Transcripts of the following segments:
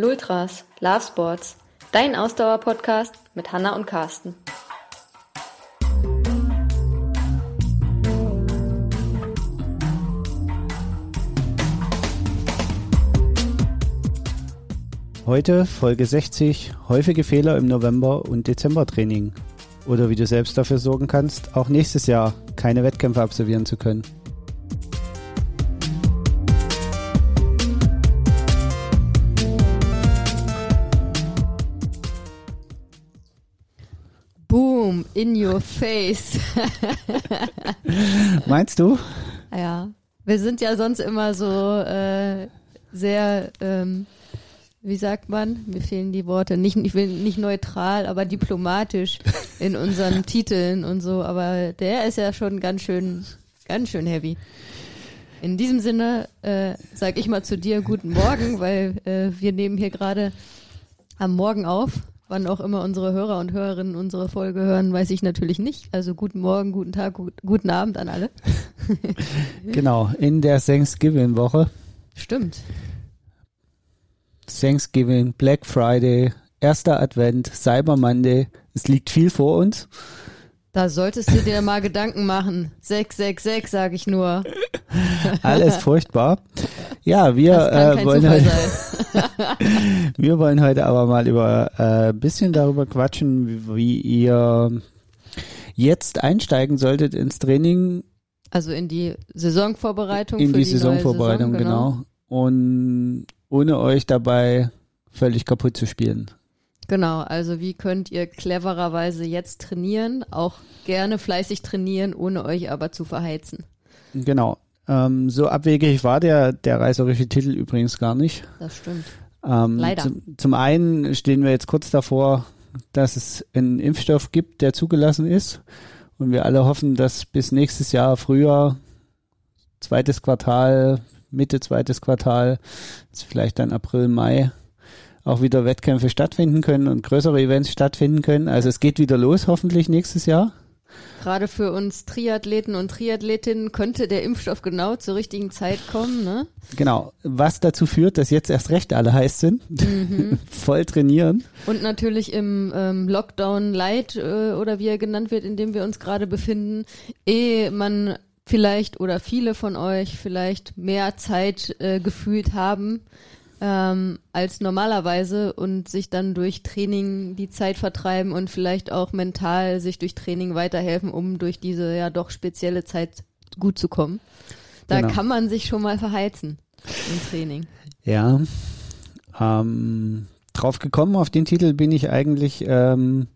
Lultras, Love Sports, dein Ausdauer-Podcast mit Hanna und Carsten. Heute Folge 60, häufige Fehler im November- und Dezembertraining. Oder wie du selbst dafür sorgen kannst, auch nächstes Jahr keine Wettkämpfe absolvieren zu können. In your face. Meinst du? ja, wir sind ja sonst immer so äh, sehr, ähm, wie sagt man? Mir fehlen die Worte. Nicht, ich will nicht neutral, aber diplomatisch in unseren Titeln und so. Aber der ist ja schon ganz schön, ganz schön heavy. In diesem Sinne äh, sage ich mal zu dir guten Morgen, weil äh, wir nehmen hier gerade am Morgen auf. Wann auch immer unsere Hörer und Hörerinnen unsere Folge hören, weiß ich natürlich nicht. Also guten Morgen, guten Tag, gut, guten Abend an alle. Genau, in der Thanksgiving-Woche. Stimmt. Thanksgiving, Black Friday, erster Advent, Cyber Monday. Es liegt viel vor uns. Da solltest du dir mal Gedanken machen. 666, sage ich nur. Alles furchtbar. Ja, wir äh, wollen heute, wir wollen heute aber mal über äh, bisschen darüber quatschen, wie, wie ihr jetzt einsteigen solltet ins Training, Also in die Saisonvorbereitung. in die, die, Saisonvorbereitung, Saison, genau. Und ohne euch dabei völlig kaputt zu spielen. Genau, also wie könnt ihr clevererweise jetzt trainieren, auch gerne fleißig trainieren, ohne euch aber zu verheizen. Genau. Ähm, so abwegig war der, der reißerische Titel übrigens gar nicht. Das stimmt. Ähm, Leider. Zum, zum einen stehen wir jetzt kurz davor, dass es einen Impfstoff gibt, der zugelassen ist. Und wir alle hoffen, dass bis nächstes Jahr Frühjahr, zweites Quartal, Mitte zweites Quartal, vielleicht dann April, Mai, auch wieder Wettkämpfe stattfinden können und größere Events stattfinden können. Also es geht wieder los, hoffentlich nächstes Jahr. Gerade für uns Triathleten und Triathletinnen könnte der Impfstoff genau zur richtigen Zeit kommen, ne? Genau. Was dazu führt, dass jetzt erst recht alle heiß sind, Mhm. voll trainieren. Und natürlich im ähm, Lockdown Light äh, oder wie er genannt wird, in dem wir uns gerade befinden, ehe man vielleicht oder viele von euch vielleicht mehr Zeit äh, gefühlt haben ähm, als normalerweise und sich dann durch Training die Zeit vertreiben und vielleicht auch mental sich durch Training weiterhelfen, um durch diese ja doch spezielle Zeit gut zu kommen. Da Genau. kann man sich schon mal verheizen im Training. Ja. Ähm, drauf gekommen auf den Titel bin ich eigentlich, ähm,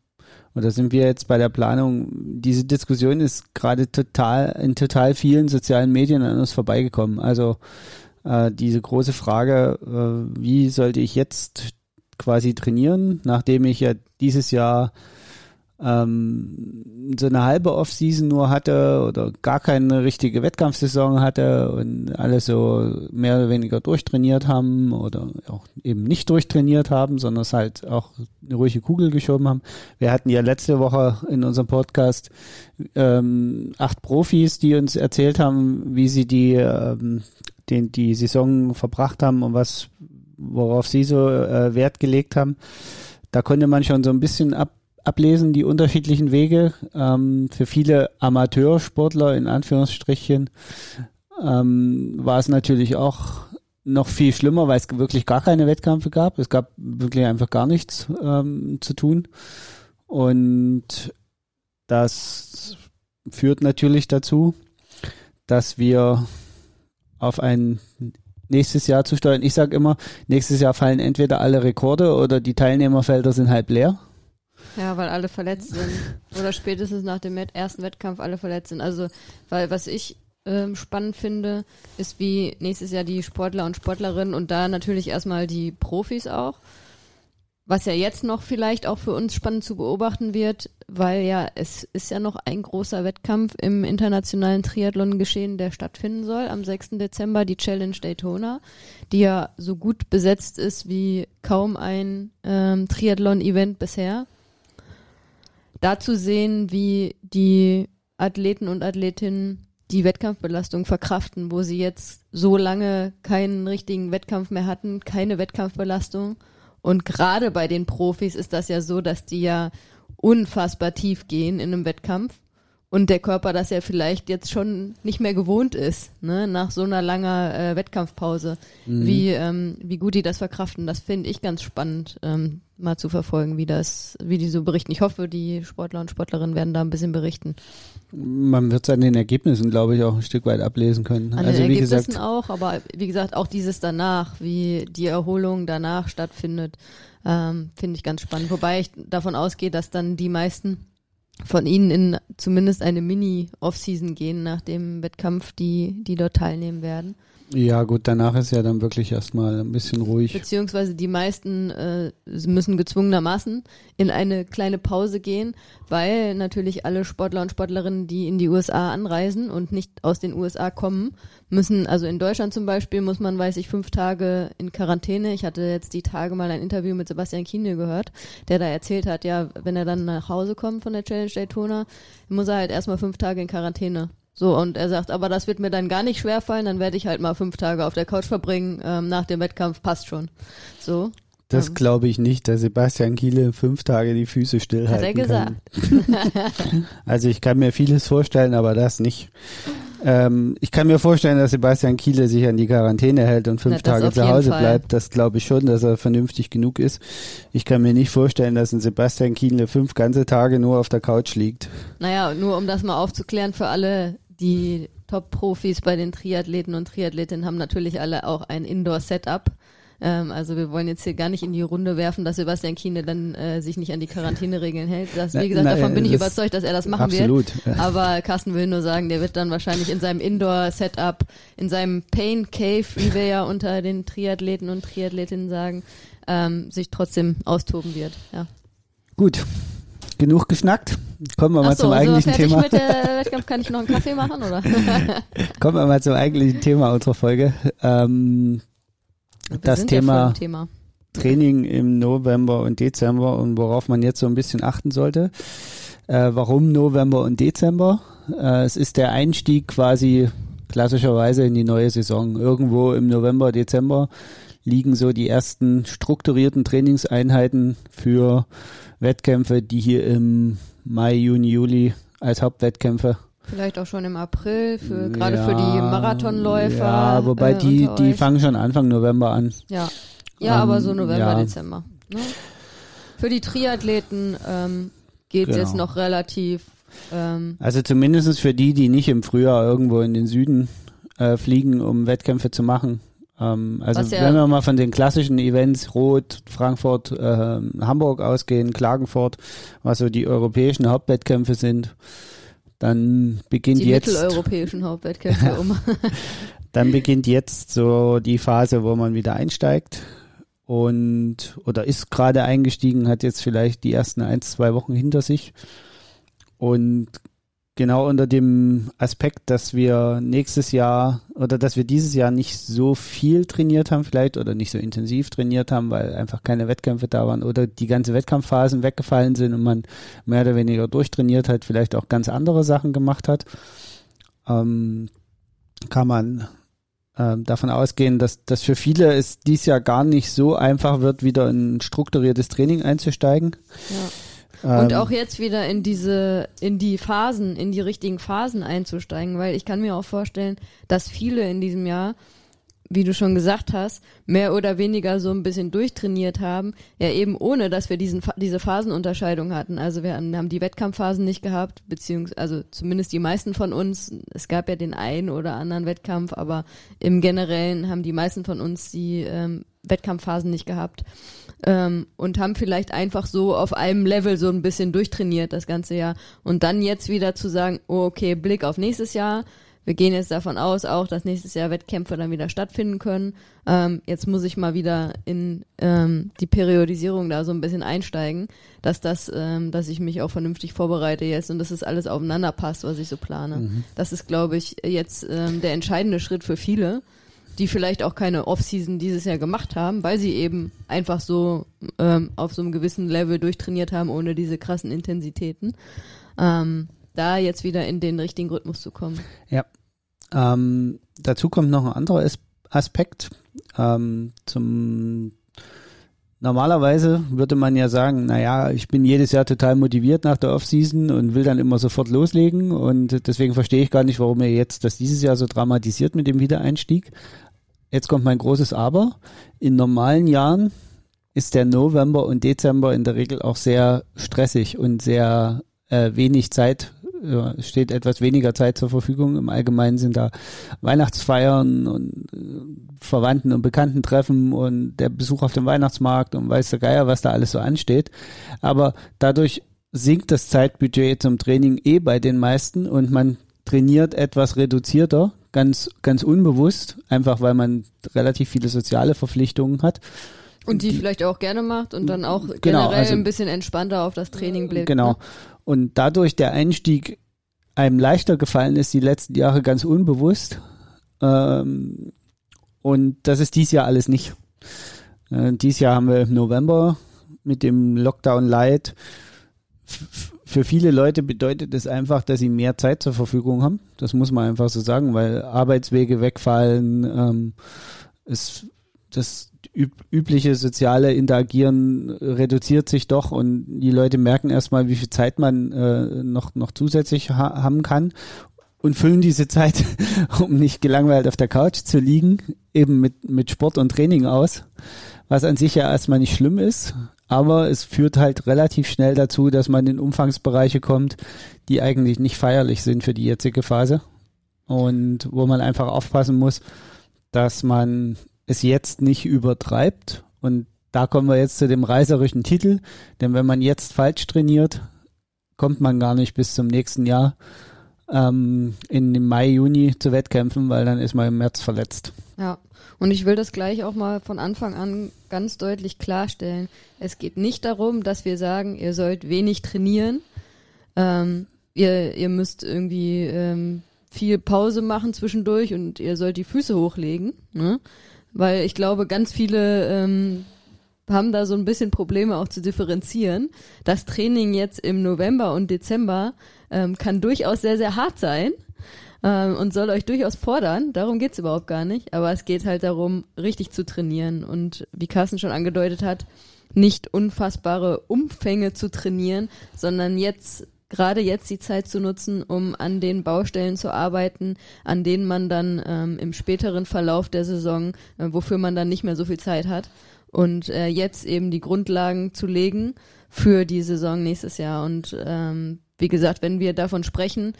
oder sind wir jetzt bei der Planung, diese Diskussion ist gerade total, in total vielen sozialen Medien an uns vorbeigekommen. Also äh, diese große Frage, äh, wie sollte ich jetzt quasi trainieren, nachdem ich ja dieses Jahr ähm, so eine halbe Off-Season nur hatte oder gar keine richtige Wettkampfsaison hatte und alle so mehr oder weniger durchtrainiert haben oder auch eben nicht durchtrainiert haben, sondern es halt auch eine ruhige Kugel geschoben haben. Wir hatten ja letzte Woche in unserem Podcast ähm, acht Profis, die uns erzählt haben, wie sie die, ähm, den, die Saison verbracht haben und was, worauf sie so äh, Wert gelegt haben. Da konnte man schon so ein bisschen ab, ablesen, die unterschiedlichen Wege. Ähm, für viele Amateursportler in Anführungsstrichen ähm, war es natürlich auch noch viel schlimmer, weil es wirklich gar keine Wettkämpfe gab. Es gab wirklich einfach gar nichts ähm, zu tun. Und das führt natürlich dazu, dass wir auf ein nächstes Jahr zu steuern. Ich sage immer, nächstes Jahr fallen entweder alle Rekorde oder die Teilnehmerfelder sind halb leer. Ja, weil alle verletzt sind. Oder spätestens nach dem ersten Wettkampf alle verletzt sind. Also, weil was ich ähm, spannend finde, ist wie nächstes Jahr die Sportler und Sportlerinnen und da natürlich erstmal die Profis auch. Was ja jetzt noch vielleicht auch für uns spannend zu beobachten wird, weil ja es ist ja noch ein großer Wettkampf im internationalen Triathlon geschehen, der stattfinden soll am 6. Dezember, die Challenge Daytona, die ja so gut besetzt ist wie kaum ein ähm, Triathlon-Event bisher. Da zu sehen, wie die Athleten und Athletinnen die Wettkampfbelastung verkraften, wo sie jetzt so lange keinen richtigen Wettkampf mehr hatten, keine Wettkampfbelastung. Und gerade bei den Profis ist das ja so, dass die ja unfassbar tief gehen in einem Wettkampf und der Körper das ja vielleicht jetzt schon nicht mehr gewohnt ist, ne, nach so einer langer äh, Wettkampfpause, mhm. wie, ähm, wie gut die das verkraften. Das finde ich ganz spannend, ähm, mal zu verfolgen, wie das, wie die so berichten. Ich hoffe, die Sportler und Sportlerinnen werden da ein bisschen berichten. Man wird es an den Ergebnissen, glaube ich, auch ein Stück weit ablesen können. An also den wie Ergebnissen gesagt, auch, aber wie gesagt, auch dieses danach, wie die Erholung danach stattfindet, ähm, finde ich ganz spannend. Wobei ich davon ausgehe, dass dann die meisten von ihnen in zumindest eine Mini-Off-Season gehen nach dem Wettkampf, die, die dort teilnehmen werden. Ja, gut, danach ist ja dann wirklich erstmal ein bisschen ruhig. Beziehungsweise die meisten äh, müssen gezwungenermaßen in eine kleine Pause gehen, weil natürlich alle Sportler und Sportlerinnen, die in die USA anreisen und nicht aus den USA kommen, müssen, also in Deutschland zum Beispiel, muss man, weiß ich, fünf Tage in Quarantäne. Ich hatte jetzt die Tage mal ein Interview mit Sebastian Kiene gehört, der da erzählt hat, ja, wenn er dann nach Hause kommt von der Challenge Daytona, muss er halt erstmal fünf Tage in Quarantäne. So, und er sagt, aber das wird mir dann gar nicht schwer fallen, dann werde ich halt mal fünf Tage auf der Couch verbringen, ähm, nach dem Wettkampf passt schon. So. Das ähm. glaube ich nicht, dass Sebastian Kiele fünf Tage die Füße stillhalten Hat er gesagt. also ich kann mir vieles vorstellen, aber das nicht. Ähm, ich kann mir vorstellen, dass Sebastian Kiele sich an die Quarantäne hält und fünf Na, Tage zu Hause Fall. bleibt. Das glaube ich schon, dass er vernünftig genug ist. Ich kann mir nicht vorstellen, dass ein Sebastian Kiele fünf ganze Tage nur auf der Couch liegt. Naja, nur um das mal aufzuklären für alle, die Top-Profis bei den Triathleten und Triathletinnen haben natürlich alle auch ein Indoor-Setup. Ähm, also wir wollen jetzt hier gar nicht in die Runde werfen, dass Sebastian Kiene dann äh, sich nicht an die Quarantäneregeln hält. Das, wie gesagt, na, davon bin ich überzeugt, dass er das machen absolut, wird. Aber Carsten will nur sagen, der wird dann wahrscheinlich in seinem Indoor-Setup, in seinem Pain Cave, wie wir ja unter den Triathleten und Triathletinnen sagen, ähm, sich trotzdem austoben wird. Ja. Gut, genug geschnackt. Kommen wir mal so, zum eigentlichen so Thema. Mit der Wettkampf kann ich noch einen Kaffee machen, oder? Kommen wir mal zum eigentlichen Thema unserer Folge. Ähm, das Thema, ja Thema, Training im November und Dezember und worauf man jetzt so ein bisschen achten sollte. Äh, warum November und Dezember? Äh, es ist der Einstieg quasi klassischerweise in die neue Saison. Irgendwo im November, Dezember liegen so die ersten strukturierten Trainingseinheiten für Wettkämpfe, die hier im Mai, Juni, Juli als Hauptwettkämpfe Vielleicht auch schon im April, für, gerade für die Marathonläufer. Ja, wobei äh, die, die fangen schon Anfang November an. Ja, ja, ähm, aber so November, ja. Dezember. Ne? Für die Triathleten ähm, geht es genau. jetzt noch relativ. Ähm, also zumindest für die, die nicht im Frühjahr irgendwo in den Süden äh, fliegen, um Wettkämpfe zu machen. Ähm, also ja, wenn wir mal von den klassischen Events Rot, Frankfurt, äh, Hamburg ausgehen, Klagenfurt, was so die europäischen Hauptwettkämpfe sind dann beginnt die jetzt. Die mitteleuropäischen Hauptwettkämpfe um. dann beginnt jetzt so die Phase, wo man wieder einsteigt und oder ist gerade eingestiegen, hat jetzt vielleicht die ersten ein, zwei Wochen hinter sich und genau unter dem Aspekt, dass wir nächstes Jahr oder dass wir dieses Jahr nicht so viel trainiert haben vielleicht oder nicht so intensiv trainiert haben, weil einfach keine Wettkämpfe da waren oder die ganze Wettkampfphasen weggefallen sind und man mehr oder weniger durchtrainiert hat, vielleicht auch ganz andere Sachen gemacht hat, ähm, kann man ähm, davon ausgehen, dass das für viele es dies Jahr gar nicht so einfach wird, wieder in strukturiertes Training einzusteigen. Ja und ähm, auch jetzt wieder in diese, in die Phasen, in die richtigen Phasen einzusteigen, weil ich kann mir auch vorstellen, dass viele in diesem Jahr, wie du schon gesagt hast, mehr oder weniger so ein bisschen durchtrainiert haben, ja eben ohne, dass wir diesen, diese Phasenunterscheidung hatten. Also wir haben die Wettkampfphasen nicht gehabt, beziehungsweise, also zumindest die meisten von uns, es gab ja den einen oder anderen Wettkampf, aber im Generellen haben die meisten von uns die ähm, Wettkampfphasen nicht gehabt ähm, und haben vielleicht einfach so auf einem Level so ein bisschen durchtrainiert das ganze Jahr. Und dann jetzt wieder zu sagen, oh, okay, Blick auf nächstes Jahr. Wir gehen jetzt davon aus, auch dass nächstes Jahr Wettkämpfe dann wieder stattfinden können. Ähm, jetzt muss ich mal wieder in ähm, die Periodisierung da so ein bisschen einsteigen, dass das, ähm, dass ich mich auch vernünftig vorbereite jetzt und dass es das alles aufeinander passt, was ich so plane. Mhm. Das ist, glaube ich, jetzt ähm, der entscheidende Schritt für viele die vielleicht auch keine Offseason dieses Jahr gemacht haben, weil sie eben einfach so ähm, auf so einem gewissen Level durchtrainiert haben, ohne diese krassen Intensitäten. Ähm, da jetzt wieder in den richtigen Rhythmus zu kommen. Ja. Ähm, dazu kommt noch ein anderer Aspekt. Ähm, zum Normalerweise würde man ja sagen, naja, ich bin jedes Jahr total motiviert nach der Offseason und will dann immer sofort loslegen und deswegen verstehe ich gar nicht, warum ihr jetzt das dieses Jahr so dramatisiert mit dem Wiedereinstieg. Jetzt kommt mein großes Aber. In normalen Jahren ist der November und Dezember in der Regel auch sehr stressig und sehr äh, wenig Zeit ja, steht etwas weniger Zeit zur Verfügung. Im Allgemeinen sind da Weihnachtsfeiern und äh, Verwandten und Bekannten treffen und der Besuch auf dem Weihnachtsmarkt und weiß der Geier, was da alles so ansteht. Aber dadurch sinkt das Zeitbudget zum Training eh bei den meisten und man trainiert etwas reduzierter, ganz, ganz unbewusst, einfach weil man relativ viele soziale Verpflichtungen hat. Und die, die, vielleicht auch gerne macht und dann auch genau, generell also, ein bisschen entspannter auf das Training blickt. Genau. Ne? Und dadurch der Einstieg einem leichter gefallen ist, die letzten Jahre ganz unbewusst. Ähm, und das ist dies Jahr alles nicht. Äh, dies Jahr haben wir im November mit dem Lockdown Light. Für viele Leute bedeutet es einfach, dass sie mehr Zeit zur Verfügung haben. Das muss man einfach so sagen, weil Arbeitswege wegfallen. Ähm, es, das üb übliche soziale Interagieren reduziert sich doch und die Leute merken erstmal, wie viel Zeit man äh, noch, noch zusätzlich ha haben kann und füllen diese Zeit, um nicht gelangweilt auf der Couch zu liegen, eben mit, mit Sport und Training aus, was an sich ja erstmal nicht schlimm ist, aber es führt halt relativ schnell dazu, dass man in Umfangsbereiche kommt, die eigentlich nicht feierlich sind für die jetzige Phase und wo man einfach aufpassen muss, dass man es jetzt nicht übertreibt. Und da kommen wir jetzt zu dem reißerischen Titel. Denn wenn man jetzt falsch trainiert, kommt man gar nicht bis zum nächsten Jahr ähm, in Mai, Juni zu Wettkämpfen, weil dann ist man im März verletzt. Ja, und ich will das gleich auch mal von Anfang an ganz deutlich klarstellen. Es geht nicht darum, dass wir sagen, ihr sollt wenig trainieren. Ähm, ihr, ihr müsst irgendwie ähm, viel Pause machen zwischendurch und ihr sollt die Füße hochlegen. Ne? Weil ich glaube, ganz viele ähm, haben da so ein bisschen Probleme auch zu differenzieren. Das Training jetzt im November und Dezember ähm, kann durchaus sehr, sehr hart sein ähm, und soll euch durchaus fordern. Darum geht's überhaupt gar nicht. Aber es geht halt darum, richtig zu trainieren. Und wie Carsten schon angedeutet hat, nicht unfassbare Umfänge zu trainieren, sondern jetzt gerade jetzt die Zeit zu nutzen, um an den Baustellen zu arbeiten, an denen man dann ähm, im späteren Verlauf der Saison, äh, wofür man dann nicht mehr so viel Zeit hat. Und äh, jetzt eben die Grundlagen zu legen für die Saison nächstes Jahr. Und ähm, wie gesagt, wenn wir davon sprechen,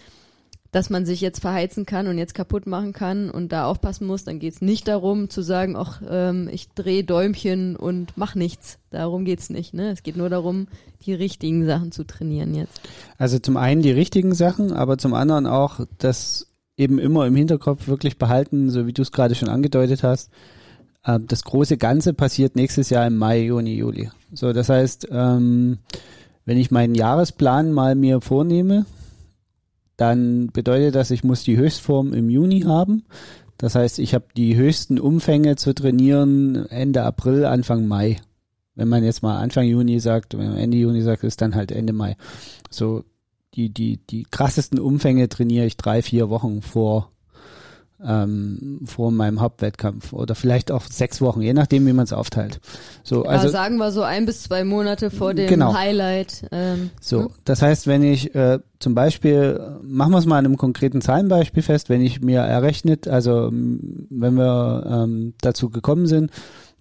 dass man sich jetzt verheizen kann und jetzt kaputt machen kann und da aufpassen muss, dann geht es nicht darum zu sagen, ach, ähm, ich drehe Däumchen und mach nichts. Darum geht's nicht. Ne? Es geht nur darum, die richtigen Sachen zu trainieren jetzt. Also zum einen die richtigen Sachen, aber zum anderen auch das eben immer im Hinterkopf wirklich behalten, so wie du es gerade schon angedeutet hast. Äh, das große Ganze passiert nächstes Jahr im Mai, Juni, Juli. So, das heißt, ähm, wenn ich meinen Jahresplan mal mir vornehme, dann bedeutet das, ich muss die Höchstform im Juni haben. Das heißt, ich habe die höchsten Umfänge zu trainieren Ende April, Anfang Mai. Wenn man jetzt mal Anfang Juni sagt, wenn man Ende Juni sagt, ist dann halt Ende Mai. So die, die, die krassesten Umfänge trainiere ich drei, vier Wochen vor ähm, vor meinem Hauptwettkampf oder vielleicht auch sechs Wochen, je nachdem, wie man es aufteilt. So, also ja, sagen wir so ein bis zwei Monate vor dem genau. Highlight. Ähm, so, hm? das heißt, wenn ich äh, zum Beispiel, machen wir es mal an einem konkreten Zahlenbeispiel fest, wenn ich mir errechnet, also wenn wir ähm, dazu gekommen sind,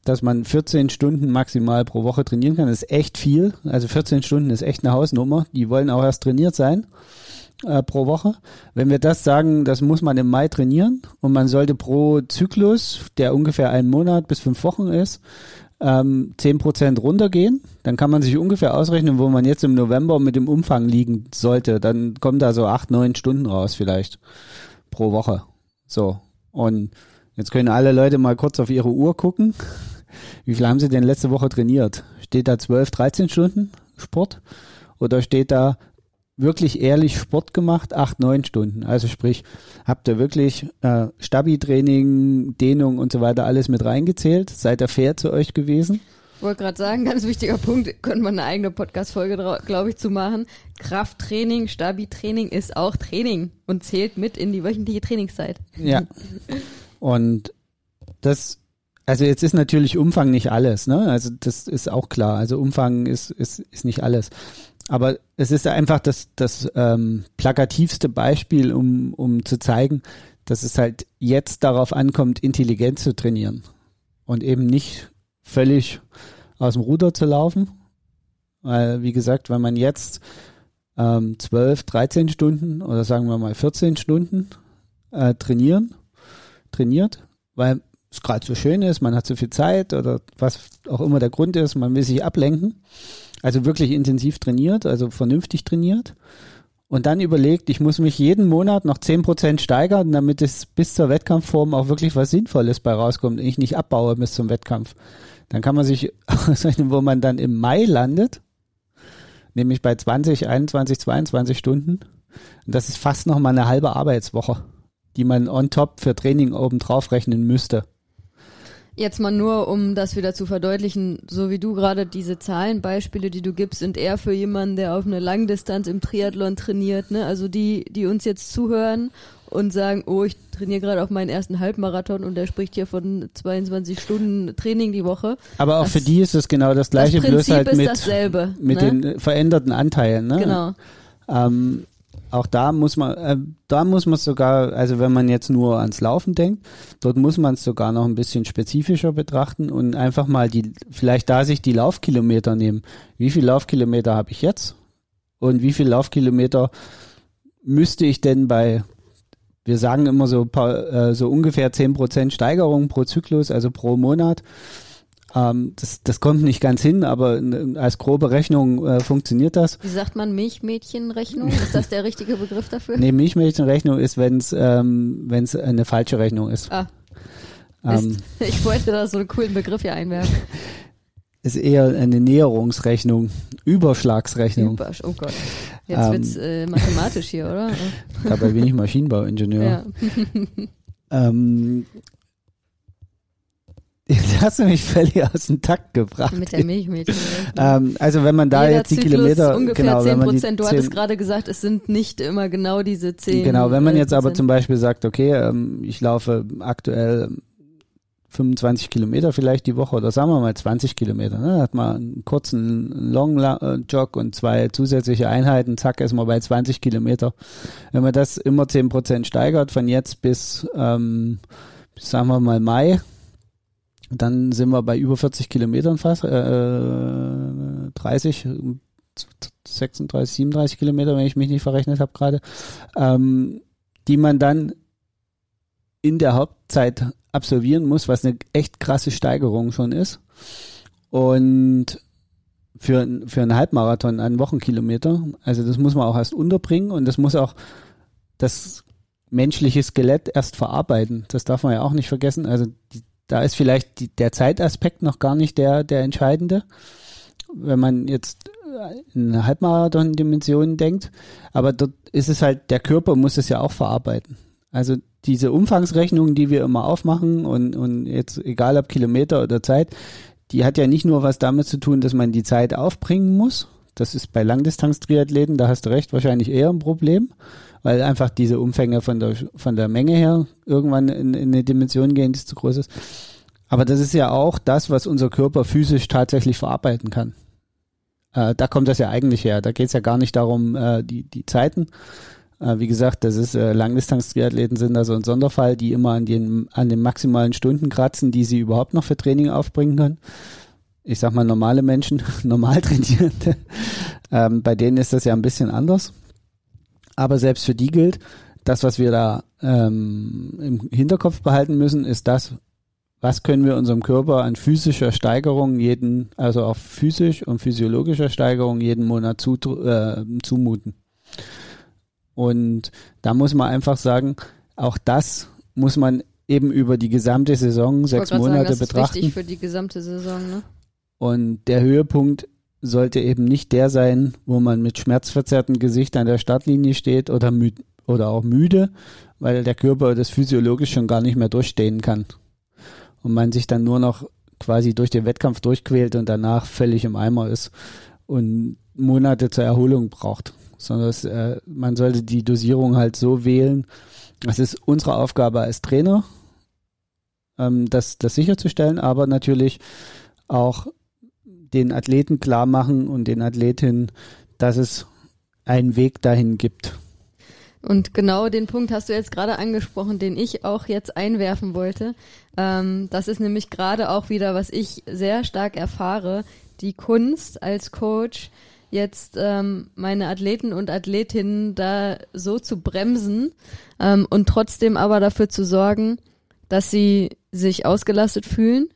dass man 14 Stunden maximal pro Woche trainieren kann, das ist echt viel. Also 14 Stunden ist echt eine Hausnummer. Die wollen auch erst trainiert sein äh, pro Woche. Wenn wir das sagen, das muss man im Mai trainieren und man sollte pro Zyklus, der ungefähr einen Monat bis fünf Wochen ist, ähm, 10% runtergehen, dann kann man sich ungefähr ausrechnen, wo man jetzt im November mit dem Umfang liegen sollte. Dann kommen da so acht, neun Stunden raus vielleicht pro Woche. So. Und jetzt können alle Leute mal kurz auf ihre Uhr gucken. Wie viel haben sie denn letzte Woche trainiert? Steht da 12, 13 Stunden Sport? Oder steht da wirklich ehrlich Sport gemacht, acht, neun Stunden. Also sprich, habt ihr wirklich äh, Stabi-Training, Dehnung und so weiter alles mit reingezählt? Seid ihr fair zu euch gewesen? wollte gerade sagen, ganz wichtiger Punkt, könnte man eine eigene Podcast-Folge, glaube ich, zu machen. Krafttraining, Stabi-Training ist auch Training und zählt mit in die wöchentliche Trainingszeit. Ja. Und das, also jetzt ist natürlich Umfang nicht alles, ne? Also das ist auch klar. Also Umfang ist, ist, ist nicht alles. Aber es ist einfach das, das ähm, plakativste Beispiel, um, um zu zeigen, dass es halt jetzt darauf ankommt, intelligent zu trainieren und eben nicht völlig aus dem Ruder zu laufen. Weil, wie gesagt, wenn man jetzt ähm, 12, 13 Stunden oder sagen wir mal 14 Stunden äh, trainieren, trainiert, weil es gerade so schön ist, man hat so viel Zeit oder was auch immer der Grund ist, man will sich ablenken. Also wirklich intensiv trainiert, also vernünftig trainiert. Und dann überlegt, ich muss mich jeden Monat noch 10% steigern, damit es bis zur Wettkampfform auch wirklich was Sinnvolles bei rauskommt und ich nicht abbaue bis zum Wettkampf. Dann kann man sich wo man dann im Mai landet, nämlich bei 20, 21, 22 Stunden. Und das ist fast noch mal eine halbe Arbeitswoche, die man on top für Training obendrauf rechnen müsste. Jetzt mal nur, um das wieder zu verdeutlichen, so wie du gerade diese Zahlenbeispiele, die du gibst, sind eher für jemanden, der auf eine Langdistanz im Triathlon trainiert, ne? Also die, die uns jetzt zuhören und sagen, oh, ich trainiere gerade auf meinen ersten Halbmarathon und der spricht hier von 22 Stunden Training die Woche. Aber auch das, für die ist es genau das gleiche, das bloß halt mit, dasselbe, mit ne? den veränderten Anteilen, ne? Genau. Ähm, auch da muss man, äh, da muss man sogar, also wenn man jetzt nur ans Laufen denkt, dort muss man es sogar noch ein bisschen spezifischer betrachten und einfach mal die, vielleicht da sich die Laufkilometer nehmen. Wie viel Laufkilometer habe ich jetzt? Und wie viel Laufkilometer müsste ich denn bei, wir sagen immer so, paar, äh, so ungefähr zehn Prozent Steigerung pro Zyklus, also pro Monat. Ähm, das, das kommt nicht ganz hin, aber als grobe Rechnung äh, funktioniert das. Wie sagt man Milchmädchenrechnung? Ist das der richtige Begriff dafür? Nee, Milchmädchenrechnung ist, wenn es ähm, wenn's eine falsche Rechnung ist. Ah. Ähm, ich wollte da so einen coolen Begriff hier einwerfen. Ist eher eine Näherungsrechnung, Überschlagsrechnung. Über, oh Gott. Jetzt Ähm, wird's äh, mathematisch hier, oder? Dabei bin ich Maschinenbauingenieur. Ja. Ähm, jetzt hast du mich völlig aus dem Takt gebracht. Mit der Milchmädchen. Ähm, also wenn man da Jeder jetzt die Zyklus Kilometer, ungefähr genau, 10 wenn man die Prozent. Du 10 hattest gerade gesagt, es sind nicht immer genau diese 10 Genau, wenn man äh, jetzt aber zum Beispiel sagt, okay, ähm, ich laufe aktuell 25 Kilometer vielleicht die Woche oder sagen wir mal 20 Kilometer, ne? hat man einen kurzen Long äh, Jog und zwei zusätzliche Einheiten, zack, ist man bei 20 Kilometer. Wenn man das immer 10 Prozent steigert, von jetzt bis, ähm, bis sagen wir mal Mai, dann sind wir bei über 40 Kilometern fast, äh, 30, 36, 37 Kilometer, wenn ich mich nicht verrechnet habe gerade, ähm, die man dann in der Hauptzeit absolvieren muss, was eine echt krasse Steigerung schon ist. Und für, für einen Halbmarathon einen Wochenkilometer, also das muss man auch erst unterbringen und das muss auch das menschliche Skelett erst verarbeiten. Das darf man ja auch nicht vergessen. Also die, da ist vielleicht die, der Zeitaspekt noch gar nicht der, der entscheidende, wenn man jetzt in Halbmarathon-Dimensionen denkt. Aber dort ist es halt, der Körper muss es ja auch verarbeiten. Also diese Umfangsrechnung, die wir immer aufmachen und, und jetzt egal ob Kilometer oder Zeit, die hat ja nicht nur was damit zu tun, dass man die Zeit aufbringen muss. Das ist bei Langdistanz-Triathleten, da hast du recht, wahrscheinlich eher ein Problem, weil einfach diese Umfänge von der, von der Menge her irgendwann in, in eine Dimension gehen, die zu groß ist. Aber das ist ja auch das, was unser Körper physisch tatsächlich verarbeiten kann. Äh, da kommt das ja eigentlich her. Da geht es ja gar nicht darum, äh, die, die Zeiten. Äh, wie gesagt, das ist äh, Langdistanz-Triathleten sind da so ein Sonderfall, die immer an den, an den maximalen Stunden kratzen, die sie überhaupt noch für Training aufbringen können. Ich sag mal normale Menschen, normal trainierende, ähm, bei denen ist das ja ein bisschen anders. Aber selbst für die gilt, das, was wir da ähm, im Hinterkopf behalten müssen, ist das, was können wir unserem Körper an physischer Steigerung jeden, also auch physisch und physiologischer Steigerung jeden Monat zu, äh, zumuten. Und da muss man einfach sagen, auch das muss man eben über die gesamte Saison, sechs Monate sagen, das betrachten. ist wichtig für die gesamte Saison, ne? Und der Höhepunkt sollte eben nicht der sein, wo man mit schmerzverzerrtem Gesicht an der Startlinie steht oder, müd oder auch müde, weil der Körper das physiologisch schon gar nicht mehr durchstehen kann. Und man sich dann nur noch quasi durch den Wettkampf durchquält und danach völlig im Eimer ist und Monate zur Erholung braucht. Sondern es, äh, man sollte die Dosierung halt so wählen. Es ist unsere Aufgabe als Trainer, ähm, das, das sicherzustellen, aber natürlich auch den Athleten klar machen und den Athletinnen, dass es einen Weg dahin gibt. Und genau den Punkt hast du jetzt gerade angesprochen, den ich auch jetzt einwerfen wollte. Ähm, das ist nämlich gerade auch wieder, was ich sehr stark erfahre, die Kunst als Coach, jetzt ähm, meine Athleten und Athletinnen da so zu bremsen ähm, und trotzdem aber dafür zu sorgen, dass sie sich ausgelastet fühlen,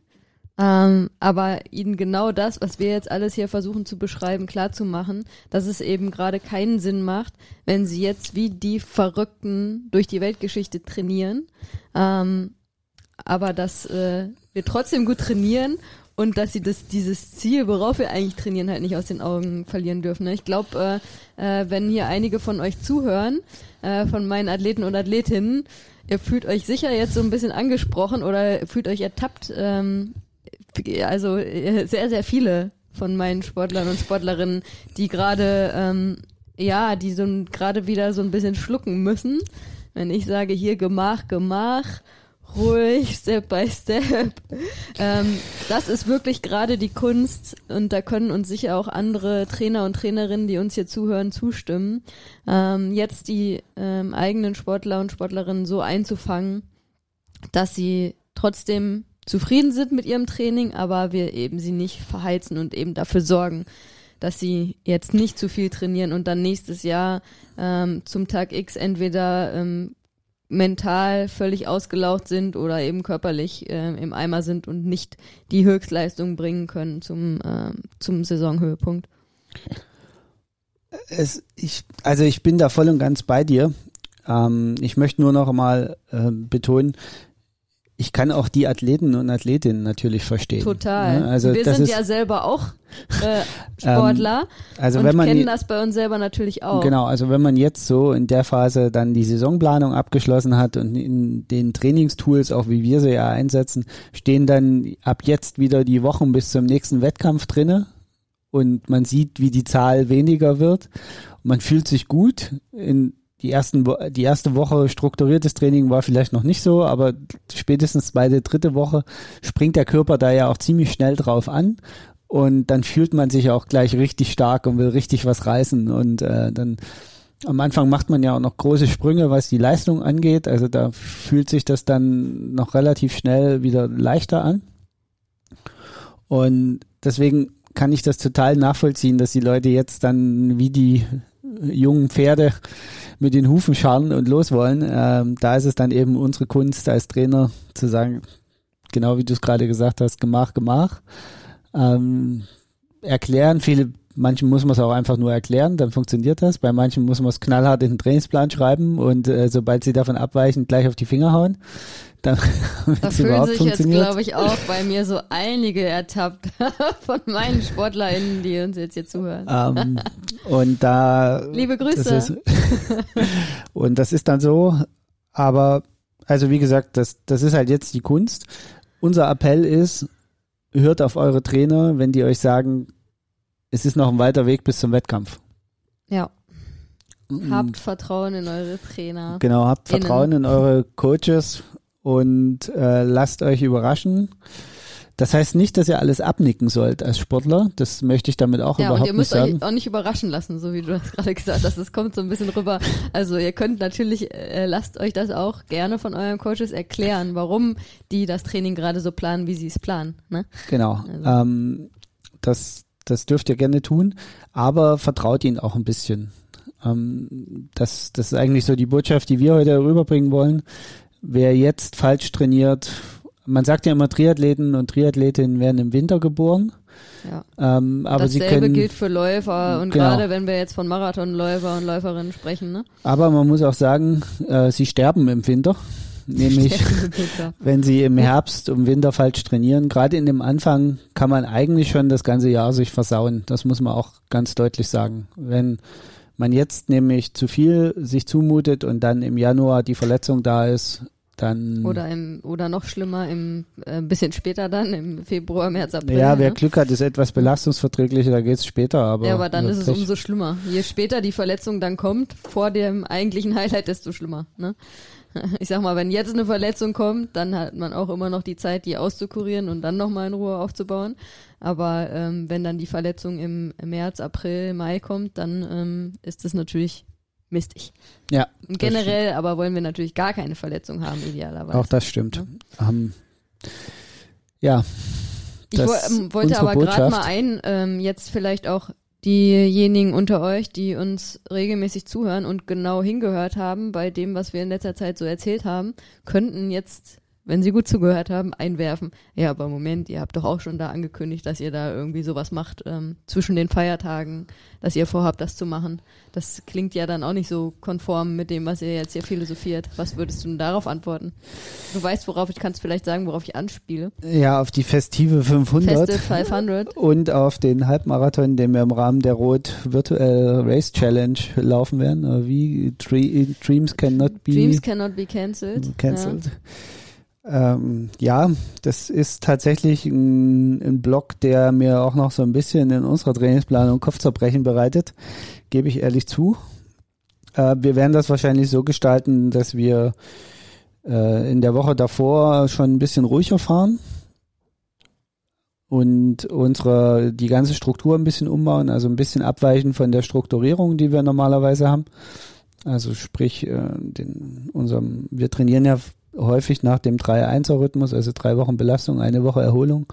ähm, aber ihnen genau das, was wir jetzt alles hier versuchen zu beschreiben, klar zu machen, dass es eben gerade keinen Sinn macht, wenn sie jetzt wie die Verrückten durch die Weltgeschichte trainieren, ähm, aber dass äh, wir trotzdem gut trainieren und dass sie das dieses Ziel, worauf wir eigentlich trainieren, halt nicht aus den Augen verlieren dürfen. Ne? Ich glaube, äh, äh, wenn hier einige von euch zuhören, äh, von meinen Athleten und Athletinnen, ihr fühlt euch sicher jetzt so ein bisschen angesprochen oder fühlt euch ertappt, ähm, also äh, sehr, sehr viele von meinen Sportlern und Sportlerinnen, die gerade, ähm, ja, die so gerade wieder so ein bisschen schlucken müssen. Wenn ich sage, hier Gemach, Gemach, ruhig, Step by Step. Ähm, das ist wirklich gerade die Kunst und da können uns sicher auch andere Trainer und Trainerinnen, die uns hier zuhören, zustimmen. Ähm, jetzt die ähm, eigenen Sportler und Sportlerinnen so einzufangen, dass sie trotzdem zufrieden sind mit ihrem Training, aber wir eben sie nicht verheizen und eben dafür sorgen, dass sie jetzt nicht zu viel trainieren und dann nächstes Jahr ähm, zum Tag X entweder ähm, mental völlig ausgelaucht sind oder eben körperlich äh, im Eimer sind und nicht die Höchstleistung bringen können zum, äh, zum Saisonhöhepunkt. Es, ich, also ich bin da voll und ganz bei dir. Ähm, ich möchte nur noch einmal äh, betonen, ich kann auch die Athleten und Athletinnen natürlich verstehen. Total. Ne? Also wir sind ist, ja selber auch äh, Sportler ähm, also und wenn man kennen das bei uns selber natürlich auch. Genau, also wenn man jetzt so in der Phase dann die Saisonplanung abgeschlossen hat und in den Trainingstools, auch wie wir sie ja einsetzen, stehen dann ab jetzt wieder die Wochen bis zum nächsten Wettkampf drinne und man sieht, wie die Zahl weniger wird. Man fühlt sich gut. In, die ersten, die erste Woche strukturiertes Training war vielleicht noch nicht so, aber spätestens zweite, dritte Woche springt der Körper da ja auch ziemlich schnell drauf an. Und dann fühlt man sich auch gleich richtig stark und will richtig was reißen. Und äh, dann am Anfang macht man ja auch noch große Sprünge, was die Leistung angeht, also da fühlt sich das dann noch relativ schnell wieder leichter an. Und deswegen kann ich das total nachvollziehen, dass die Leute jetzt dann wie die jungen Pferde mit den Hufen scharren und los wollen. Ähm, da ist es dann eben unsere Kunst als Trainer zu sagen, genau wie du es gerade gesagt hast, gemach, gemach. Ähm, erklären, viele, manchen muss man es auch einfach nur erklären, dann funktioniert das. Bei manchen muss man es knallhart in den Trainingsplan schreiben und äh, sobald sie davon abweichen, gleich auf die Finger hauen. Dann, da fühlen sich jetzt, glaube ich, auch bei mir so einige ertappt von meinen SportlerInnen, die uns jetzt hier zuhören. Ähm, und da. Liebe Grüße. Das ist, und das ist dann so, aber, also wie gesagt, das, das ist halt jetzt die Kunst. Unser Appell ist, hört auf eure Trainer, wenn die euch sagen, es ist noch ein weiter Weg bis zum Wettkampf. Ja. Habt Vertrauen in eure Trainer. Genau, habt Vertrauen in eure Coaches und äh, lasst euch überraschen. Das heißt nicht, dass ihr alles abnicken sollt als Sportler. Das möchte ich damit auch ja, überhaupt nicht sagen. Ja, und ihr müsst euch auch nicht überraschen lassen, so wie du das gerade gesagt hast. Das kommt so ein bisschen rüber. Also ihr könnt natürlich, äh, lasst euch das auch gerne von euren Coaches erklären, warum die das Training gerade so planen, wie sie es planen. Ne? Genau. Also. Ähm, das, das dürft ihr gerne tun, aber vertraut ihnen auch ein bisschen. Ähm, das, das ist eigentlich so die Botschaft, die wir heute rüberbringen wollen wer jetzt falsch trainiert, man sagt ja immer Triathleten und Triathletinnen werden im Winter geboren. Ja. Ähm, aber Dasselbe sie können, gilt für Läufer und genau. gerade wenn wir jetzt von Marathonläufer und Läuferinnen sprechen. Ne? Aber man muss auch sagen, äh, sie sterben im Winter. Nämlich, wenn sie im Herbst und Winter falsch trainieren. Gerade in dem Anfang kann man eigentlich schon das ganze Jahr sich versauen. Das muss man auch ganz deutlich sagen. Wenn man jetzt nämlich zu viel sich zumutet und dann im Januar die Verletzung da ist, dann. Oder im, oder noch schlimmer, im, äh, ein bisschen später dann, im Februar, März, April. ja, wer ne? Glück hat, ist etwas belastungsverträglicher, da geht's später, aber. Ja, aber dann ist es umso schlimmer. Je später die Verletzung dann kommt, vor dem eigentlichen Highlight, desto schlimmer. Ne? Ich sag mal, wenn jetzt eine Verletzung kommt, dann hat man auch immer noch die Zeit, die auszukurieren und dann nochmal in Ruhe aufzubauen. Aber ähm, wenn dann die Verletzung im März, April, Mai kommt, dann ähm, ist das natürlich mistig. Ja, generell aber wollen wir natürlich gar keine Verletzung haben, idealerweise. auch das stimmt. Ja. Ähm, ja. Ich wo, ähm, wollte aber gerade mal ein, ähm, jetzt vielleicht auch diejenigen unter euch, die uns regelmäßig zuhören und genau hingehört haben bei dem, was wir in letzter Zeit so erzählt haben, könnten jetzt, wenn sie gut zugehört haben, einwerfen. Ja, aber Moment, ihr habt doch auch schon da angekündigt, dass ihr da irgendwie sowas macht ähm, zwischen den Feiertagen, dass ihr vorhabt, das zu machen. Das klingt ja dann auch nicht so konform mit dem, was ihr jetzt hier philosophiert. Was würdest du denn darauf antworten? Du weißt, worauf ich kannst vielleicht sagen, worauf ich anspiele. Ja, auf die festive 500 Feste 500. und auf den Halbmarathon, den wir im Rahmen der Rot Virtual Race Challenge laufen werden. Oder Wie Dre Dreams cannot be Dreams cannot be cancelled. cancelled. Ähm, ja, das ist tatsächlich ein, ein Block, der mir auch noch so ein bisschen in unserer Trainingsplanung Kopfzerbrechen bereitet, gebe ich ehrlich zu. Äh, wir werden das wahrscheinlich so gestalten, dass wir äh, in der Woche davor schon ein bisschen ruhiger fahren und unsere die ganze Struktur ein bisschen umbauen, also ein bisschen abweichen von der Strukturierung, die wir normalerweise haben. Also sprich, äh, den, unserem, wir trainieren ja häufig nach dem 3-1er-Rhythmus, also drei Wochen Belastung, eine Woche Erholung.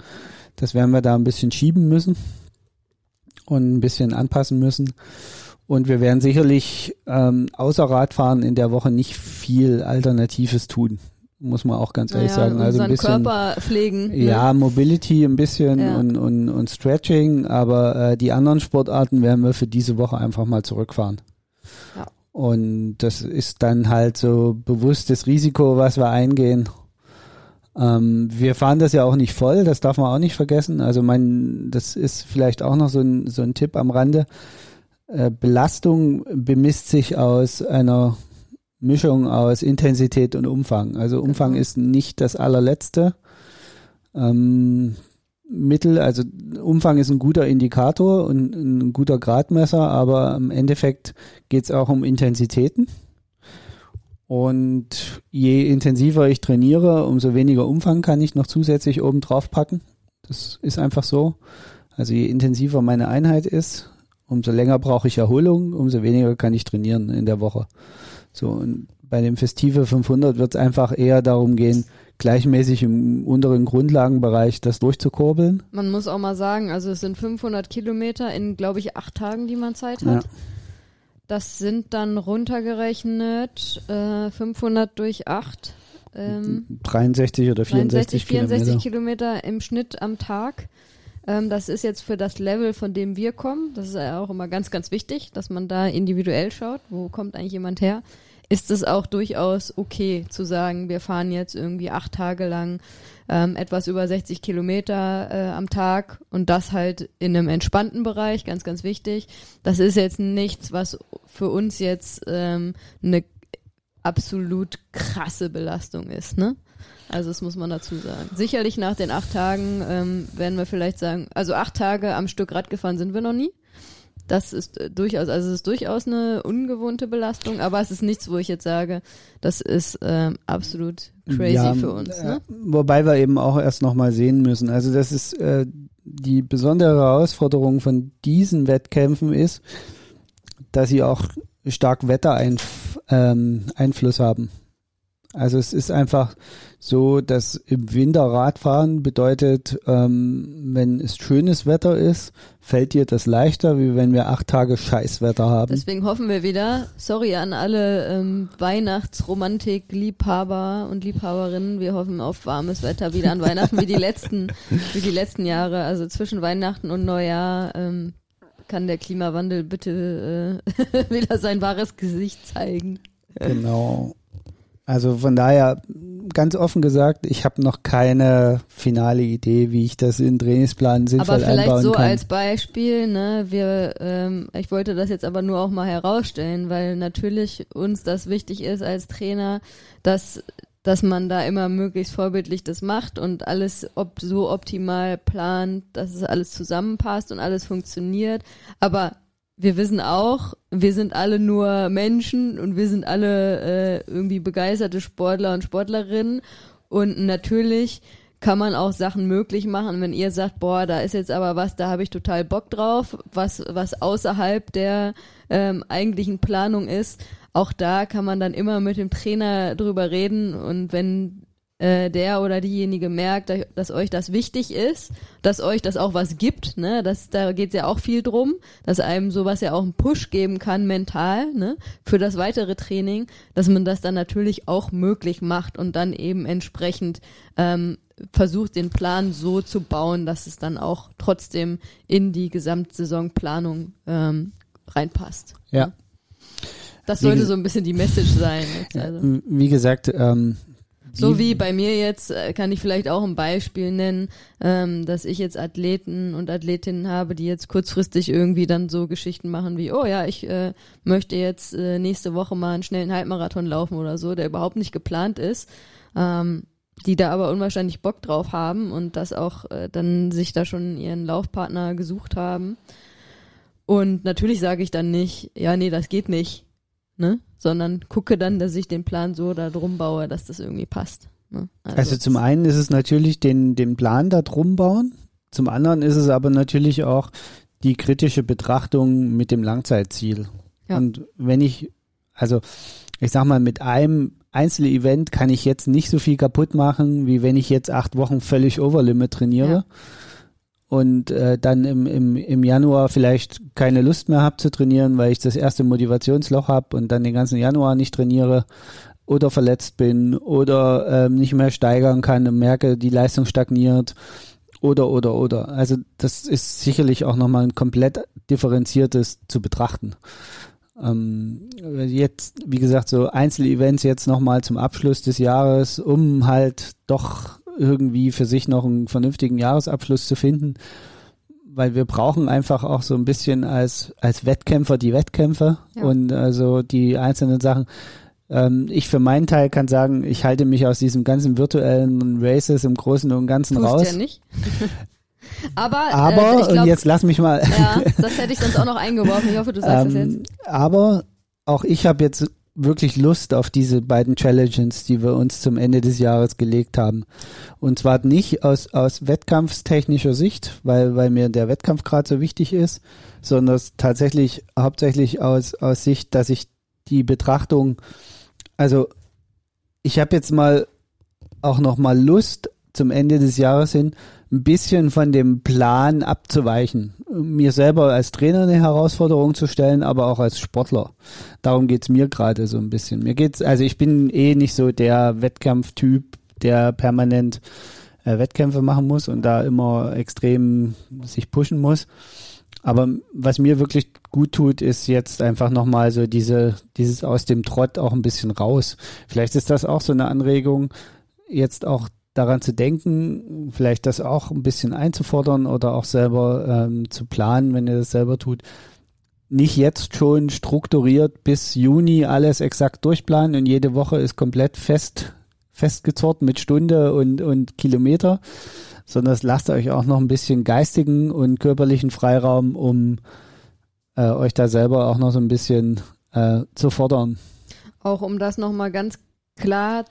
Das werden wir da ein bisschen schieben müssen und ein bisschen anpassen müssen. Und wir werden sicherlich ähm, außer Radfahren in der Woche nicht viel Alternatives tun, muss man auch ganz ehrlich Naja, sagen. Also ein bisschen, Körper pflegen. ne? ja, Mobility ein bisschen Ja. und, und, und Stretching, aber äh, die anderen Sportarten werden wir für diese Woche einfach mal zurückfahren. Ja. Und das ist dann halt so bewusstes Risiko, was wir eingehen. Ähm, wir fahren das ja auch nicht voll, das darf man auch nicht vergessen. Also mein, das ist vielleicht auch noch so ein, so ein Tipp am Rande. Äh, Belastung bemisst sich aus einer Mischung aus Intensität und Umfang. Also Umfang Genau. ist nicht das allerletzte. Ähm, Mittel, also Umfang ist ein guter Indikator und ein guter Gradmesser, aber im Endeffekt geht es auch um Intensitäten. Und je intensiver ich trainiere, umso weniger Umfang kann ich noch zusätzlich oben drauf packen. Das ist einfach so. Also je intensiver meine Einheit ist, umso länger brauche ich Erholung, umso weniger kann ich trainieren in der Woche. So, und bei dem Festive 500 wird es einfach eher darum gehen, gleichmäßig im unteren Grundlagenbereich das durchzukurbeln. Man muss auch mal sagen, also es sind 500 Kilometer in, glaube ich, acht Tagen, die man Zeit Ja. hat. Das sind dann runtergerechnet äh, 500 durch 8. Ähm, 63 oder 64 63, 64 Kilometer. Kilometer im Schnitt am Tag. Ähm, das ist jetzt für das Level, von dem wir kommen. Das ist ja auch immer ganz, ganz wichtig, dass man da individuell schaut. Wo kommt eigentlich jemand her? Ist es auch durchaus okay zu sagen, wir fahren jetzt irgendwie acht Tage lang ähm, etwas über 60 Kilometer äh, am Tag und das halt in einem entspannten Bereich, ganz, ganz wichtig. Das ist jetzt nichts, was für uns jetzt ähm, eine absolut krasse Belastung ist, ne? Also das muss man dazu sagen. Sicherlich nach den acht Tagen ähm, werden wir vielleicht sagen, also acht Tage am Stück Rad gefahren sind wir noch nie. Das ist äh, durchaus, also es ist durchaus eine ungewohnte Belastung, aber es ist nichts, wo ich jetzt sage, das ist ähm, absolut crazy Ja, für uns. äh, Ne? Wobei wir eben auch erst nochmal sehen müssen. Also das ist äh, die besondere Herausforderung von diesen Wettkämpfen ist, dass sie auch stark Wettereinfluss ähm, haben. Also es ist einfach so, dass im Winter Radfahren bedeutet, ähm, wenn es schönes Wetter ist, fällt dir das leichter, wie wenn wir acht Tage Scheißwetter haben. Deswegen hoffen wir wieder, sorry an alle ähm, Weihnachtsromantik-Liebhaber und Liebhaberinnen, wir hoffen auf warmes Wetter wieder an Weihnachten wie die letzten, wie die letzten Jahre. Also zwischen Weihnachten und Neujahr ähm, kann der Klimawandel bitte äh, wieder sein wahres Gesicht zeigen. Genau. Also von daher, ganz offen gesagt, ich habe noch keine finale Idee, wie ich das in Trainingsplan sinnvoll aber vielleicht einbauen so kann. als Beispiel, ne, wir, ähm, ich wollte das jetzt aber nur auch mal herausstellen, weil natürlich uns das wichtig ist als Trainer, dass dass man da immer möglichst vorbildlich das macht und alles ob so optimal plant, dass es alles zusammenpasst und alles funktioniert. Aber wir wissen auch, wir sind alle nur Menschen und wir sind alle äh, irgendwie begeisterte Sportler und Sportlerinnen. Und natürlich kann man auch Sachen möglich machen, wenn ihr sagt, boah, da ist jetzt aber was, da habe ich total Bock drauf, was, was außerhalb der ähm, eigentlichen Planung ist auch da kann man dann immer mit dem Trainer drüber reden und wenn äh, der oder diejenige merkt, dass euch das wichtig ist, dass euch das auch was gibt, ne, das, da geht es ja auch viel drum, dass einem sowas ja auch einen Push geben kann mental, ne, für das weitere Training, dass man das dann natürlich auch möglich macht und dann eben entsprechend ähm, versucht, den Plan so zu bauen, dass es dann auch trotzdem in die Gesamtsaisonplanung ähm, reinpasst. Ja. Das sollte so ein bisschen die Message sein. Jetzt, also. Wie gesagt, ähm, so wie bei mir jetzt äh, kann ich vielleicht auch ein Beispiel nennen, ähm, dass ich jetzt Athleten und Athletinnen habe, die jetzt kurzfristig irgendwie dann so Geschichten machen wie, oh ja, ich äh, möchte jetzt äh, nächste Woche mal einen schnellen Halbmarathon laufen oder so, der überhaupt nicht geplant ist, ähm, die da aber unwahrscheinlich Bock drauf haben und das auch äh, dann sich da schon ihren Laufpartner gesucht haben. Und natürlich sage ich dann nicht, ja, nee, das geht nicht ne? Sondern gucke dann, dass ich den Plan so da drum baue, dass das irgendwie passt. Ne? Also, also, zum einen ist es natürlich den, den Plan da drum bauen, zum anderen ist es aber natürlich auch die kritische Betrachtung mit dem Langzeitziel. Ja. Und wenn ich, also ich sag mal, mit einem Einzelevent kann ich jetzt nicht so viel kaputt machen, wie wenn ich jetzt acht Wochen völlig Overlimit trainiere. Ja und äh, dann im, im, im Januar vielleicht keine Lust mehr habe zu trainieren, weil ich das erste Motivationsloch habe und dann den ganzen Januar nicht trainiere oder verletzt bin oder ähm, nicht mehr steigern kann und merke, die Leistung stagniert oder oder oder. Also das ist sicherlich auch nochmal ein komplett differenziertes zu betrachten. Ähm, jetzt, wie gesagt, so Einzelevents jetzt nochmal zum Abschluss des Jahres, um halt doch irgendwie für sich noch einen vernünftigen Jahresabschluss zu finden, weil wir brauchen einfach auch so ein bisschen als, als Wettkämpfer die Wettkämpfe ja. und also die einzelnen Sachen. Ähm, ich für meinen Teil kann sagen, ich halte mich aus diesem ganzen virtuellen Races im Großen und Ganzen Tust raus. Ja nicht. aber, aber äh, glaub, und jetzt lass mich mal. ja, das hätte ich sonst auch noch eingeworfen. Ich hoffe, du sagst ähm, das jetzt. Aber auch ich habe jetzt wirklich Lust auf diese beiden Challenges, die wir uns zum Ende des Jahres gelegt haben. Und zwar nicht aus, aus wettkampftechnischer Sicht, weil, weil mir der Wettkampf gerade so wichtig ist, sondern tatsächlich hauptsächlich aus, aus Sicht, dass ich die Betrachtung, also ich habe jetzt mal auch noch mal Lust zum Ende des Jahres hin, ein bisschen von dem Plan abzuweichen. Mir selber als Trainer eine Herausforderung zu stellen, aber auch als Sportler. Darum geht's mir gerade so ein bisschen. Mir geht's, also ich bin eh nicht so der Wettkampftyp, der permanent äh, Wettkämpfe machen muss und da immer extrem sich pushen muss. Aber was mir wirklich gut tut, ist jetzt einfach nochmal so diese, dieses aus dem Trott auch ein bisschen raus. Vielleicht ist das auch so eine Anregung, jetzt auch daran zu denken, vielleicht das auch ein bisschen einzufordern oder auch selber ähm, zu planen, wenn ihr das selber tut. Nicht jetzt schon strukturiert bis Juni alles exakt durchplanen und jede Woche ist komplett fest festgezort mit Stunde und, und Kilometer, sondern lasst euch auch noch ein bisschen geistigen und körperlichen Freiraum, um äh, euch da selber auch noch so ein bisschen äh, zu fordern. Auch um das nochmal ganz klar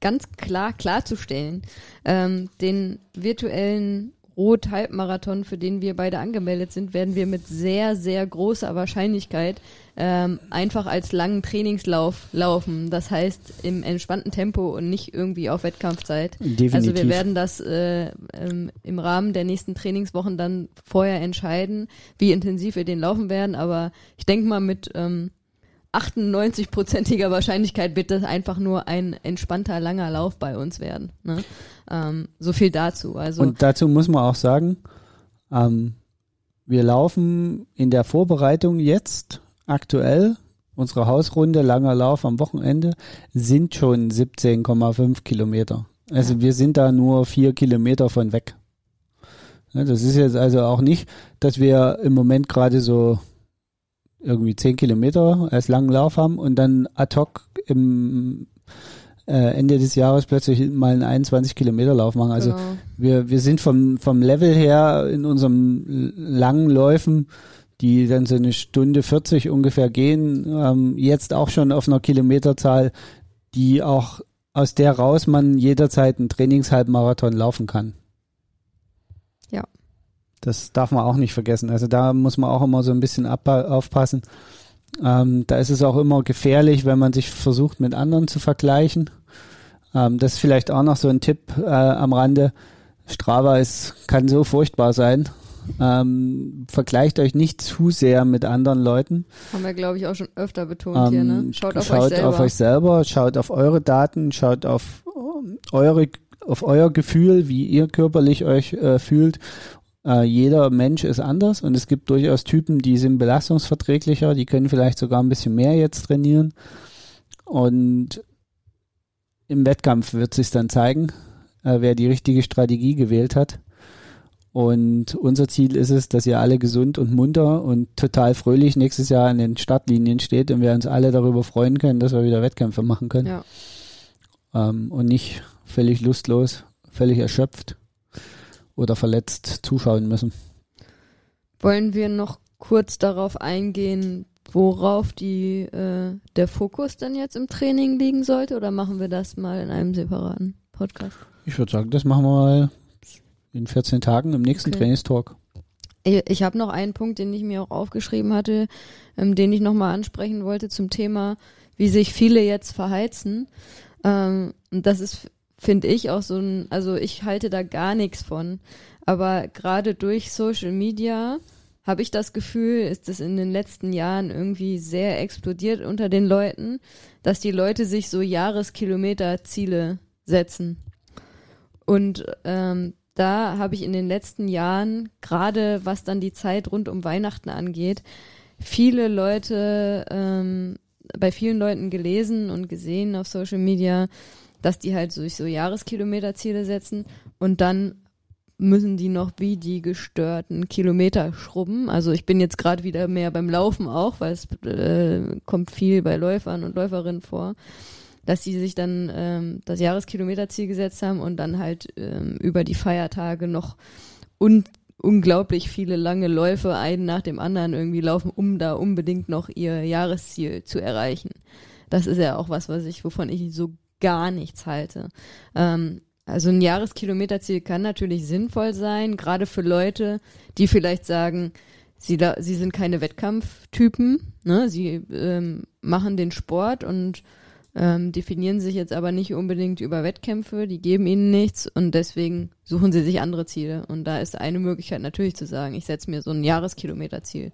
ganz klar klarzustellen. Ähm, den virtuellen Rot-Halbmarathon, für den wir beide angemeldet sind, werden wir mit sehr, sehr großer Wahrscheinlichkeit ähm, einfach als langen Trainingslauf laufen. Das heißt im entspannten Tempo und nicht irgendwie auf Wettkampfzeit. Definitiv. Also wir werden das äh, ähm, im Rahmen der nächsten Trainingswochen dann vorher entscheiden, wie intensiv wir den laufen werden. Aber ich denke mal mit ähm, 98-prozentiger Wahrscheinlichkeit wird das einfach nur ein entspannter, langer Lauf bei uns werden. Ne? Ähm, so viel dazu. Also Und dazu muss man auch sagen, ähm, wir laufen in der Vorbereitung jetzt aktuell, unsere Hausrunde, langer Lauf am Wochenende, sind schon 17,5 Kilometer. Also ja. wir sind da nur vier Kilometer von weg. Das ist jetzt also auch nicht, dass wir im Moment gerade so irgendwie zehn Kilometer als langen Lauf haben und dann ad hoc im äh, Ende des Jahres plötzlich mal einen 21 Kilometer Lauf machen. Also Genau. wir, wir sind vom, vom Level her in unserem langen Läufen, die dann so eine Stunde 40 ungefähr gehen, ähm, jetzt auch schon auf einer Kilometerzahl, die auch aus der raus man jederzeit einen Trainingshalbmarathon laufen kann. Das darf man auch nicht vergessen. Also da muss man auch immer so ein bisschen aufpassen. Ähm, da ist es auch immer gefährlich, wenn man sich versucht, mit anderen zu vergleichen. Ähm, das ist vielleicht auch noch so ein Tipp äh, am Rande. Strava ist, kann so furchtbar sein. Ähm, vergleicht euch nicht zu sehr mit anderen Leuten. Haben wir, glaube ich, auch schon öfter betont hier, ne? Ähm, Schaut auf schaut euch selber. auf euch selber, schaut auf eure Daten, schaut auf ähm, eure, auf euer Gefühl, wie ihr körperlich euch äh, fühlt. Äh, jeder Mensch ist anders und es gibt durchaus Typen, die sind belastungsverträglicher, die können vielleicht sogar ein bisschen mehr jetzt trainieren. Und im Wettkampf wird sich dann zeigen, äh, wer die richtige Strategie gewählt hat. Und unser Ziel ist es, dass ihr alle gesund und munter und total fröhlich nächstes Jahr an den Startlinien steht und wir uns alle darüber freuen können, dass wir wieder Wettkämpfe machen können. Ja. Ähm, und nicht völlig lustlos, völlig erschöpft oder verletzt zuschauen müssen. Wollen wir noch kurz darauf eingehen, worauf die, äh, der Fokus dann jetzt im Training liegen sollte? Oder machen wir das mal in einem separaten Podcast? Ich würde sagen, das machen wir mal in 14 Tagen im nächsten Okay. Trainingstalk. Ich, habe noch einen Punkt, den ich mir auch aufgeschrieben hatte, ähm, den ich nochmal ansprechen wollte zum Thema, wie sich viele jetzt verheizen. Ähm, und das ist, finde ich, auch so ein, also ich halte da gar nichts von. Aber gerade durch Social Media habe ich das Gefühl, ist es in den letzten Jahren irgendwie sehr explodiert unter den Leuten, dass die Leute sich so Jahreskilometerziele setzen. Und ähm, da habe ich in den letzten Jahren, gerade was dann die Zeit rund um Weihnachten angeht, viele Leute, ähm, bei vielen Leuten gelesen und gesehen auf Social Media, dass die halt sich so Jahreskilometerziele setzen und dann müssen die noch wie die gestörten Kilometer schrubben. Also ich bin jetzt gerade wieder mehr beim Laufen auch, weil es äh, kommt viel bei Läufern und Läuferinnen vor, dass sie sich dann ähm, das Jahreskilometerziel gesetzt haben und dann halt ähm, über die Feiertage noch un unglaublich viele lange Läufe einen nach dem anderen irgendwie laufen, um da unbedingt noch ihr Jahresziel zu erreichen. Das ist ja auch was, was ich, wovon ich so gar nichts halte. Ähm, also ein Jahreskilometerziel kann natürlich sinnvoll sein, gerade für Leute, die vielleicht sagen, sie, sie sind keine Wettkampftypen, ne? sie ähm, machen den Sport und ähm, definieren sich jetzt aber nicht unbedingt über Wettkämpfe, die geben ihnen nichts und deswegen suchen sie sich andere Ziele. Und da ist eine Möglichkeit natürlich zu sagen, ich setze mir so ein Jahreskilometerziel.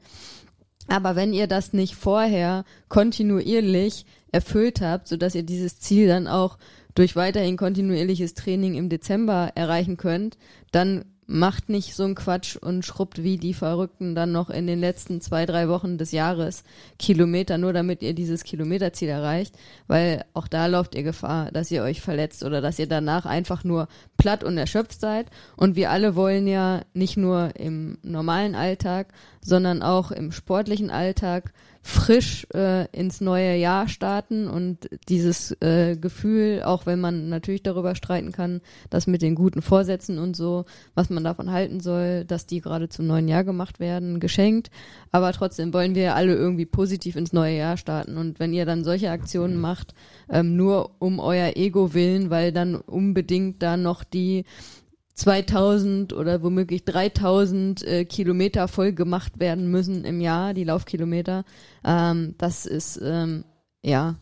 Aber wenn ihr das nicht vorher kontinuierlich erfüllt habt, sodass ihr dieses Ziel dann auch durch weiterhin kontinuierliches Training im Dezember erreichen könnt, dann macht nicht so einen Quatsch und schrubbt wie die Verrückten dann noch in den letzten zwei, drei Wochen des Jahres Kilometer, nur damit ihr dieses Kilometerziel erreicht, weil auch da lauft ihr Gefahr, dass ihr euch verletzt oder dass ihr danach einfach nur platt und erschöpft seid. Und wir alle wollen ja nicht nur im normalen Alltag, sondern auch im sportlichen Alltag frisch äh, ins neue Jahr starten und dieses äh, Gefühl, auch wenn man natürlich darüber streiten kann, dass mit den guten Vorsätzen und so, was man davon halten soll, dass die gerade zum neuen Jahr gemacht werden, geschenkt. Aber trotzdem wollen wir alle irgendwie positiv ins neue Jahr starten. Und wenn ihr dann solche Aktionen macht, ähm, nur um euer Ego willen, weil dann unbedingt da noch die 2000 oder womöglich 3000 äh, Kilometer voll gemacht werden müssen im Jahr, die Laufkilometer. Ähm, das ist, ähm, ja,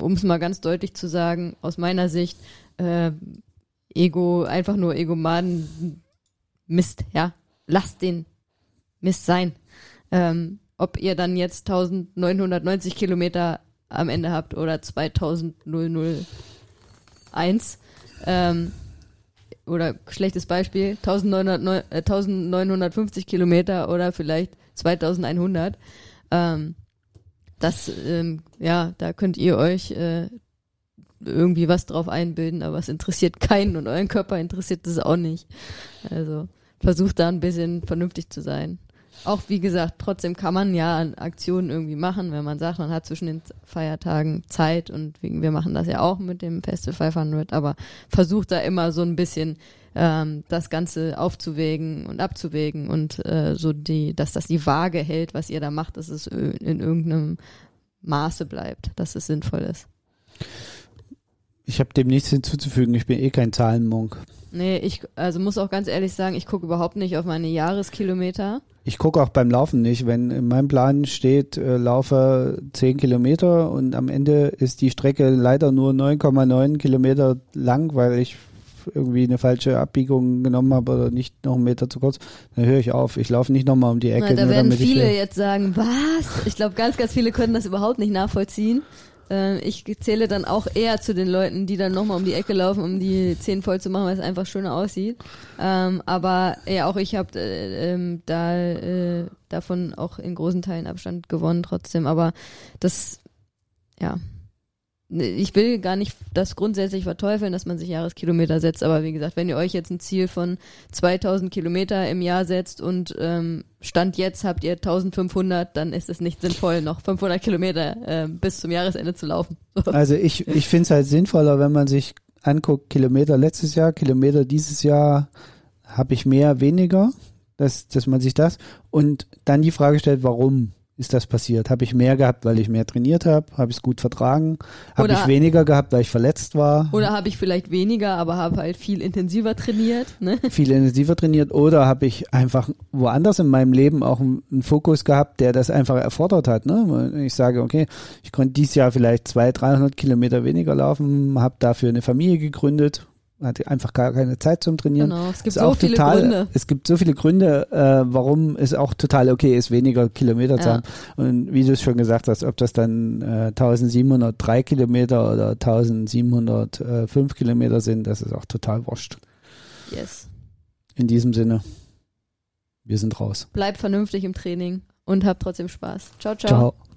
um es mal ganz deutlich zu sagen, aus meiner Sicht, äh, Ego, einfach nur Egomaden, Mist, ja. Lasst den Mist sein. Ähm, ob ihr dann jetzt 1990 Kilometer am Ende habt oder 2001, ähm, oder schlechtes Beispiel, 1900, äh, 1950 Kilometer oder vielleicht 2100. Ähm, das, ähm, ja, da könnt ihr euch äh, irgendwie was drauf einbilden, aber es interessiert keinen und euren Körper interessiert es auch nicht. Also versucht da ein bisschen vernünftig zu sein. auch wie gesagt, trotzdem kann man ja Aktionen irgendwie machen, wenn man sagt, man hat zwischen den Feiertagen Zeit und wir machen das ja auch mit dem Festival 500, aber versucht da immer so ein bisschen ähm, das Ganze aufzuwägen und abzuwägen und äh, so die, dass das die Waage hält, was ihr da macht, dass es in irgendeinem Maße bleibt, dass es sinnvoll ist. Ich habe dem nichts hinzuzufügen, ich bin eh kein Zahlenmonk. Nee, ich also muss auch ganz ehrlich sagen, ich gucke überhaupt nicht auf meine Jahreskilometer. Ich gucke auch beim Laufen nicht. Wenn in meinem Plan steht, äh, laufe 10 Kilometer und am Ende ist die Strecke leider nur 9,9 Kilometer lang, weil ich irgendwie eine falsche Abbiegung genommen habe oder nicht noch einen Meter zu kurz, dann höre ich auf. Ich laufe nicht nochmal um die Ecke. Na, da werden viele jetzt sagen, was? Ich glaube, ganz, ganz viele können das überhaupt nicht nachvollziehen. Äh, ich zähle dann auch eher zu den Leuten, die dann nochmal um die Ecke laufen, um die Zehen voll zu machen, weil es einfach schöner aussieht. Ähm, aber ja, auch ich habe äh, ähm, da äh, davon auch in großen Teilen Abstand gewonnen trotzdem. Aber das, ja, ich will gar nicht das grundsätzlich verteufeln, dass man sich Jahreskilometer setzt, aber wie gesagt, wenn ihr euch jetzt ein Ziel von 2000 Kilometer im Jahr setzt und ähm, Stand jetzt habt ihr 1500, dann ist es nicht sinnvoll, noch 500 Kilometer äh, bis zum Jahresende zu laufen. Also ich, ich finde es halt sinnvoller, wenn man sich anguckt, Kilometer letztes Jahr, Kilometer dieses Jahr, habe ich mehr, weniger, dass, dass man sich das und dann die Frage stellt, warum? Ist das passiert? Habe ich mehr gehabt, weil ich mehr trainiert habe? Habe ich es gut vertragen? Habe ich weniger gehabt, weil ich verletzt war? Oder habe ich vielleicht weniger, aber habe halt viel intensiver trainiert? Ne? Viel intensiver trainiert oder habe ich einfach woanders in meinem Leben auch einen, Fokus gehabt, der das einfach erfordert hat? Ne? Ich sage, okay, ich konnte dieses Jahr vielleicht 200, 300 Kilometer weniger laufen, habe dafür eine Familie gegründet, hatte einfach gar keine Zeit zum Trainieren. Genau, es gibt ist so viele total, Gründe. Es gibt so viele Gründe, äh, warum es auch total okay ist, weniger Kilometer zu haben. Und wie du es schon gesagt hast, ob das dann äh, 1703 Kilometer oder 1705 Kilometer sind, das ist auch total wurscht. Yes. In diesem Sinne, wir sind raus. Bleib vernünftig im Training und hab trotzdem Spaß. Ciao, ciao. Ciao.